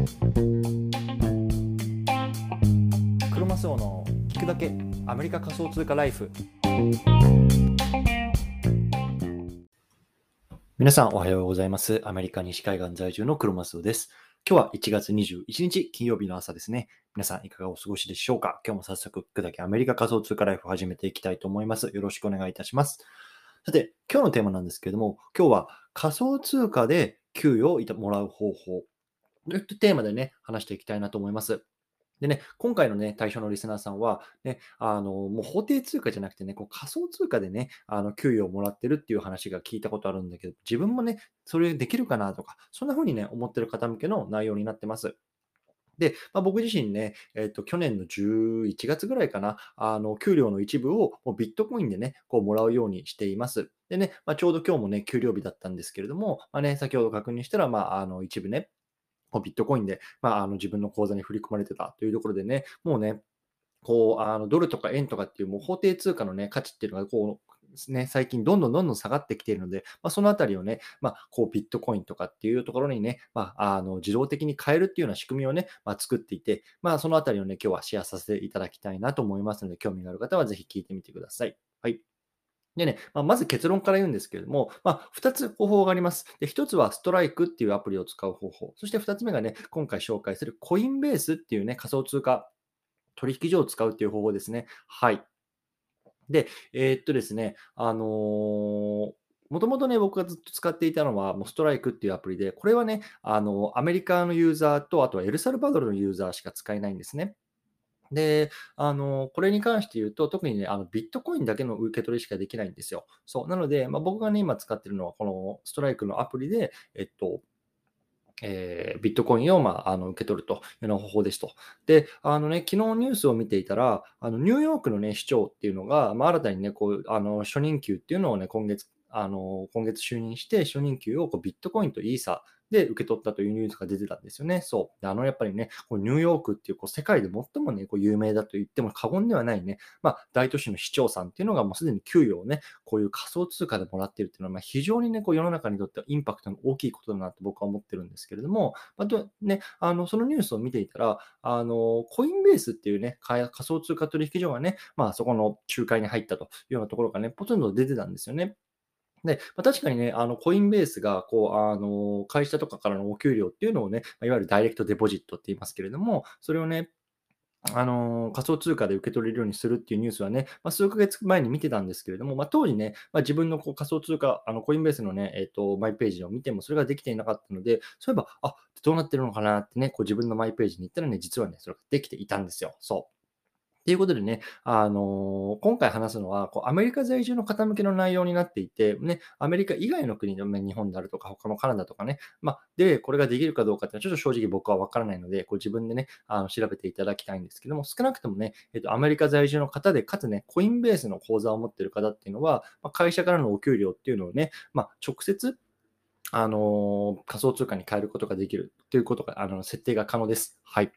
クロマスオの聞くだけアメリカ仮想通貨ライフ。皆さんおはようございます。アメリカ西海岸在住のクロマスオです。今日は1月21日金曜日の朝ですね。皆さんいかがお過ごしでしょうか？今日も早速聞くだけアメリカ仮想通貨ライフを始めていきたいと思います。よろしくお願いいたします。さて今日のテーマなんですけれども今日は仮想通貨で給与をもらう方法。というテーマでね、話していきたいなと思います。でね、今回のね、対象のリスナーさんは、ね、あの、もう法定通貨じゃなくてね、こう仮想通貨でね、あの、給与をもらってるっていう話が聞いたことあるんだけど、自分もね、それできるかなとか、そんな風にね、思ってる方向けの内容になってます。で、まあ、僕自身ね、えっと、去年の11月ぐらいかな、あの、給料の一部をもうビットコインでね、こうもらうようにしています。でね、まあ、ちょうど今日もね、給料日だったんですけれども、まあね、先ほど確認したら、まあ、あの、一部ね、ビットコインで、まあ、あの自分の口座に振り込まれてたというところでね、もうね、こう、あのドルとか円とかっていうもう法定通貨のね、価値っていうのが、こう、ね、最近どんどんどんどん下がってきているので、まあ、そのあたりをね、まあ、こうビットコインとかっていうところにね、まあ、あの自動的に変えるっていうような仕組みをね、まあ、作っていて、まあ、そのあたりをね、今日はシェアさせていただきたいなと思いますので、興味がある方はぜひ聞いてみてください。はい。でね、まあ、まず結論から言うんですけれども、まあ、2つ方法があります。で1つはストライクっていうアプリを使う方法。そして2つ目がね、今回紹介するコインベースっていうね、仮想通貨取引所を使うっていう方法ですね。はい。で、えー、っとですね、あのーもともとね、僕がずっと使っていたのは、もうストライクっていうアプリで、これはね、あの、アメリカのユーザーと、あとはエルサルバドルのユーザーしか使えないんですね。で、あの、これに関して言うと、特にね、あの、ビットコインだけの受け取りしかできないんですよ。そう。なので、まあ、僕がね、今使ってるのは、このストライクのアプリで、えっと、えー、ビットコインを、まあ、あの受け取るというような方法ですと。で、あのね、昨日ニュースを見ていたら、あのニューヨークのね、市長っていうのが、まあ、新たにね、こう、あの、初任給っていうのをね、今月、あの、今月就任して、初任給をこうビットコインとイーサで受け取ったというニュースが出てたんですよね。そう。あの、やっぱりね、こうニューヨークっていうこう世界で最もね、こう有名だと言っても過言ではないね、まあ、大都市の市長さんっていうのがもうすでに給与をね、こういう仮想通貨でもらってるっていうのは、ま、非常にね、こう世の中にとってはインパクトの大きいことだなと僕は思ってるんですけれども、まあ、ね、あの、そのニュースを見ていたら、あの、コインベースっていうね、仮想通貨取引所がね、まあ、そこの仲介に入ったというようなところがね、ポツンと出てたんですよね。で、まあ、確かにね、あの、コインベースが、こう、あの、会社とかからのお給料っていうのをね、いわゆるダイレクトデポジットって言いますけれども、それをね、あの仮想通貨で受け取れるようにするっていうニュースはね、まあ、数ヶ月前に見てたんですけれども、まあ、当時ね、まあ、自分のこう仮想通貨、あのコインベースのね、えっ、ー、と、マイページを見てもそれができていなかったので、そういえば、あ、どうなってるのかなってね、こう自分のマイページに行ったらね、実はね、それができていたんですよ。そう。ということでね、あの、今回話すのはこう、アメリカ在住の方向けの内容になっていて、ね、アメリカ以外の国で、ね、日本であるとか、他のカナダとかね、まあ、で、これができるかどうかっていうのは、ちょっと正直僕はわからないので、こう自分でね、あの調べていただきたいんですけども、少なくともね、えっと、アメリカ在住の方で、かつね、コインベースの口座を持っている方っていうのは、まあ、会社からのお給料っていうのをね、まあ、直接、あの、仮想通貨に変えることができるということが、あの、設定が可能です。はい。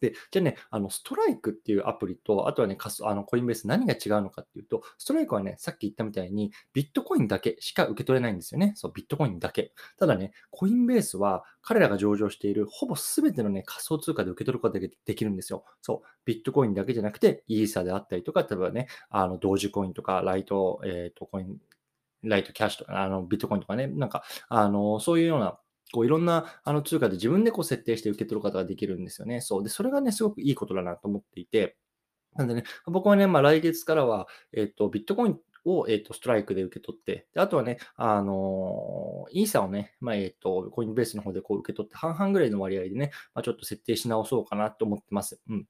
で、じゃあね、あの、ストライクっていうアプリと、あとはね、あのコインベース何が違うのかっていうと、ストライクはね、さっき言ったみたいに、ビットコインだけしか受け取れないんですよね。そう、ビットコインだけ。ただね、コインベースは、彼らが上場しているほぼ全てのね、仮想通貨で受け取ることができるんですよ。そう、ビットコインだけじゃなくて、イーサであったりとか、例えばね、あの、同時コインとか、ライト、えっ、ー、と、コイン、ライトキャッシュとか、あの、ビットコインとかね、なんか、あの、そういうような、こういろんなあの通貨で自分でこう設定して受け取ることができるんですよね。そう。で、それがね、すごくいいことだなと思っていて、なんでね、僕はね、まあ、来月からは、えっ、と、ビットコインを、えっ、と、ストライクで受け取って、であとはね、あのー、イーサをね、まあ、えっ、と、コインベースの方でこう受け取って、半々ぐらいの割合でね、まあ、ちょっと設定し直そうかなと思ってます。うん。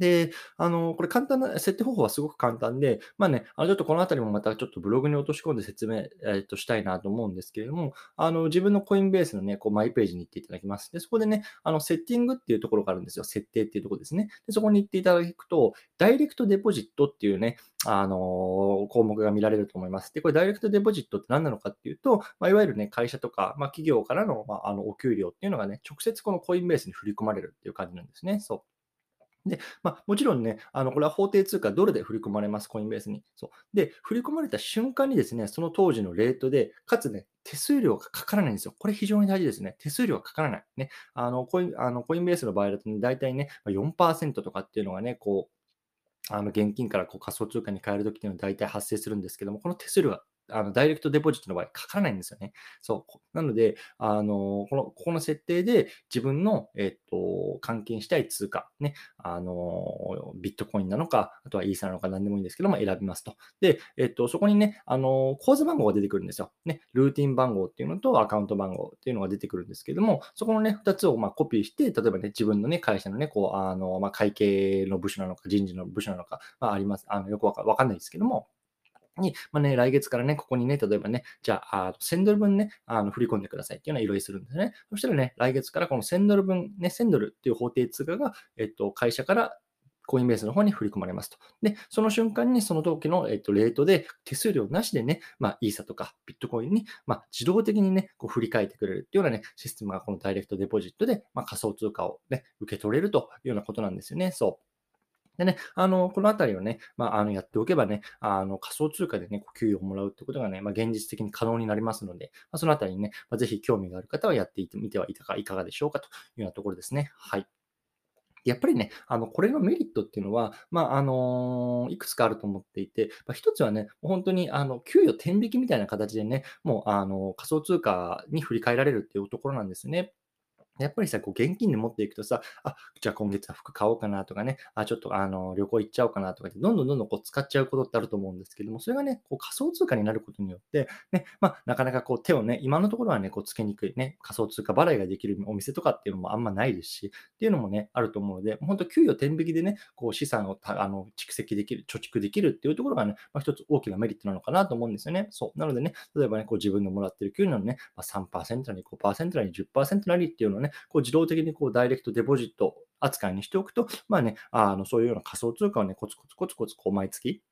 で、あの、これ簡単な、設定方法はすごく簡単で、まあね、あの、ちょっとこのあたりもまたちょっとブログに落とし込んで説明、えっと、したいなと思うんですけれども、あの、自分のコインベースのね、こう、マイページに行っていただきます。で、そこでね、あの、セッティングっていうところがあるんですよ。設定っていうところですね。で、そこに行っていただくと、ダイレクトデポジットっていうね、あの項目が見られると思います。で、これダイレクトデポジットって何なのかっていうと、まあ、いわゆるね、会社とか、まあ、企業からの,、まあ、あのお給料っていうのがね、直接このコインベースに振り込まれるっていう感じなんですね。そう。で、まあ、もちろんね、あの、これは法定通貨ドルで振り込まれます、コインベースに。そう。で、振り込まれた瞬間にですね、その当時のレートで、かつね、手数料がかからないんですよ。これ非常に大事ですね。手数料がかからない。ね。あの、コイン、あのコインベースの場合だとね、大体ね、4%とかっていうのがね、こう、あの現金からこう仮想通貨に変えるときっていうのは大体発生するんですけども、この手数料があのダイレクトデポジットの場合、かからないんですよね。そう。なので、あの、この、ここの設定で自分の、えっと、換金したい通貨、ね、あの、ビットコインなのか、あとはイーサなのか何でもいいんですけども、選びますと。で、えっと、そこにね、あの、口座番号が出てくるんですよ。ね、ルーティン番号っていうのとアカウント番号っていうのが出てくるんですけども、そこのね、2つをまコピーして、例えばね、自分のね、会社のね、こう、あの、まあ、会計の部署なのか、人事の部署なのか、まあ、あります。あの、よくわかんないですけども、に、まあね、来月からね、ここにね、例えばね、じゃあ、あ1000ドル分ね、あの振り込んでくださいっていうのは依頼するんですね。そしたらね、来月からこの1000ドル分、ね、1000ドルっていう法定通貨が、えっと、会社からコインベースの方に振り込まれますと。で、その瞬間にその時の、えっと、レートで手数料なしでね、まあ、イーサとかビットコインに、まあ、自動的にね、こう振り替えてくれるっていうようなね、システムがこのダイレクトデポジットで、まあ、仮想通貨をね、受け取れるというようなことなんですよね。そう。でね、あの、このあたりをね、まあ、あの、やっておけばね、あの、仮想通貨でね、給与をもらうってことがね、まあ、現実的に可能になりますので、まあ、そのあたりにね、まあ、ぜひ興味がある方はやってみてはいか、がでしょうかというようなところですね。はい。やっぱりね、あの、これのメリットっていうのは、まあ、あのいくつかあると思っていて、まあ、一つはね、本当に、あの、給与天引きみたいな形でね、もう、あの、仮想通貨に振り替えられるっていうところなんですね。やっぱりさ、こう現金で持っていくとさ、あ、じゃあ今月は服買おうかなとかね、あ、ちょっとあの旅行行っちゃおうかなとかって、どんどんどんどんこう使っちゃうことってあると思うんですけども、それがね、こう仮想通貨になることによって、ね、まあ、なかなかこう手をね、今のところはね、こうつけにくいね、仮想通貨払いができるお店とかっていうのもあんまないですし、っていうのもね、あると思うので、本当給与天引きでね、こう資産をあの蓄積できる、貯蓄できるっていうところがね、まあ、一つ大きなメリットなのかなと思うんですよね。そう。なのでね、例えばね、こう自分のもらってる給与のね、まあ、3%なり5%なり10%なりっていうのをね、こう自動的にこうダイレクトデポジット扱いにしておくと、まあね、あのそういうような仮想通貨をね、コツコツコツコツこう毎月、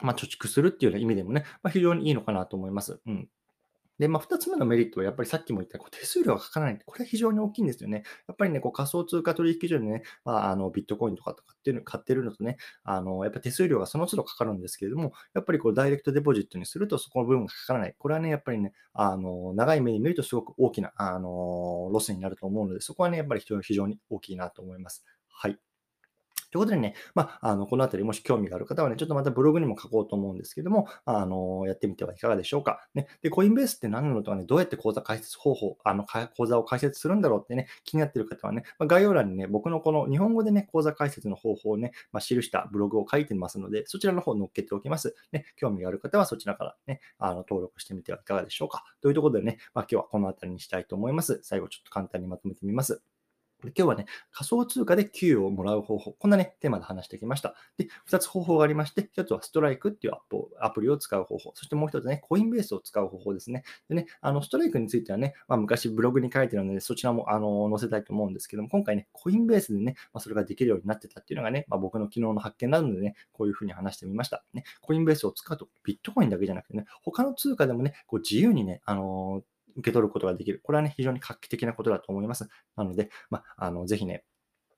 まあ、貯蓄するっていうような意味でもね、まあ、非常にいいのかなと思います。うん。で、まあ、2つ目のメリットは、やっぱりさっきも言ったこう手数料がかからない。これは非常に大きいんですよね。やっぱりね、こう仮想通貨取引所でね、まあ、あのビットコインとかとかっていうの買ってるのとね、あのやっぱ手数料がその都度かかるんですけれども、やっぱりこうダイレクトデポジットにするとそこの部分がかからない。これはね、やっぱりね、あの長い目に見るとすごく大きなあのロスになると思うので、そこはね、やっぱり非常に大きいなと思います。はい。ということでね、まあ、あの、このあたりもし興味がある方はね、ちょっとまたブログにも書こうと思うんですけども、あの、やってみてはいかがでしょうか。ね。で、コインベースって何なのとかね、どうやって口座開設方法、あの、口座を開設するんだろうってね、気になってる方はね、まあ、概要欄にね、僕のこの日本語でね、口座開設の方法をね、まあ、記したブログを書いてますので、そちらの方を載っけておきます。ね、興味がある方はそちらからね、あの、登録してみてはいかがでしょうか。というところでね、まあ、今日はこのあたりにしたいと思います。最後ちょっと簡単にまとめてみます。今日はね、仮想通貨で給与をもらう方法、こんなね、テーマで話してきました。で、2つ方法がありまして、1つはストライクっていうアプリを使う方法、そしてもう1つね、コインベースを使う方法ですね。でね、あの、ストライクについてはね、まあ、昔ブログに書いてるので、そちらもあの載せたいと思うんですけども、今回ね、コインベースでね、まあ、それができるようになってたっていうのがね、まあ、僕の昨日の発見なのでね、こういうふうに話してみました。ね、コインベースを使うと、ビットコインだけじゃなくてね、他の通貨でもね、こう自由にね、あの受け取ることができる。これはね、非常に画期的なことだと思います。なので、まあ、あの、ぜひね、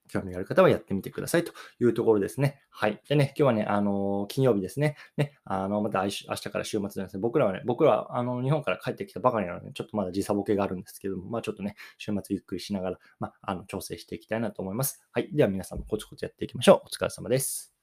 興味がある方はやってみてくださいというところですね。はい。でね、今日はね、あのー、金曜日ですね。ね、あの、また明日から週末ですね。僕らはね、僕らは、あの、日本から帰ってきたばかりなので、ちょっとまだ時差ボケがあるんですけども、まあちょっとね、週末ゆっくりしながら、まあ、あの、調整していきたいなと思います。はい。では皆さんもコツコツやっていきましょう。お疲れ様です。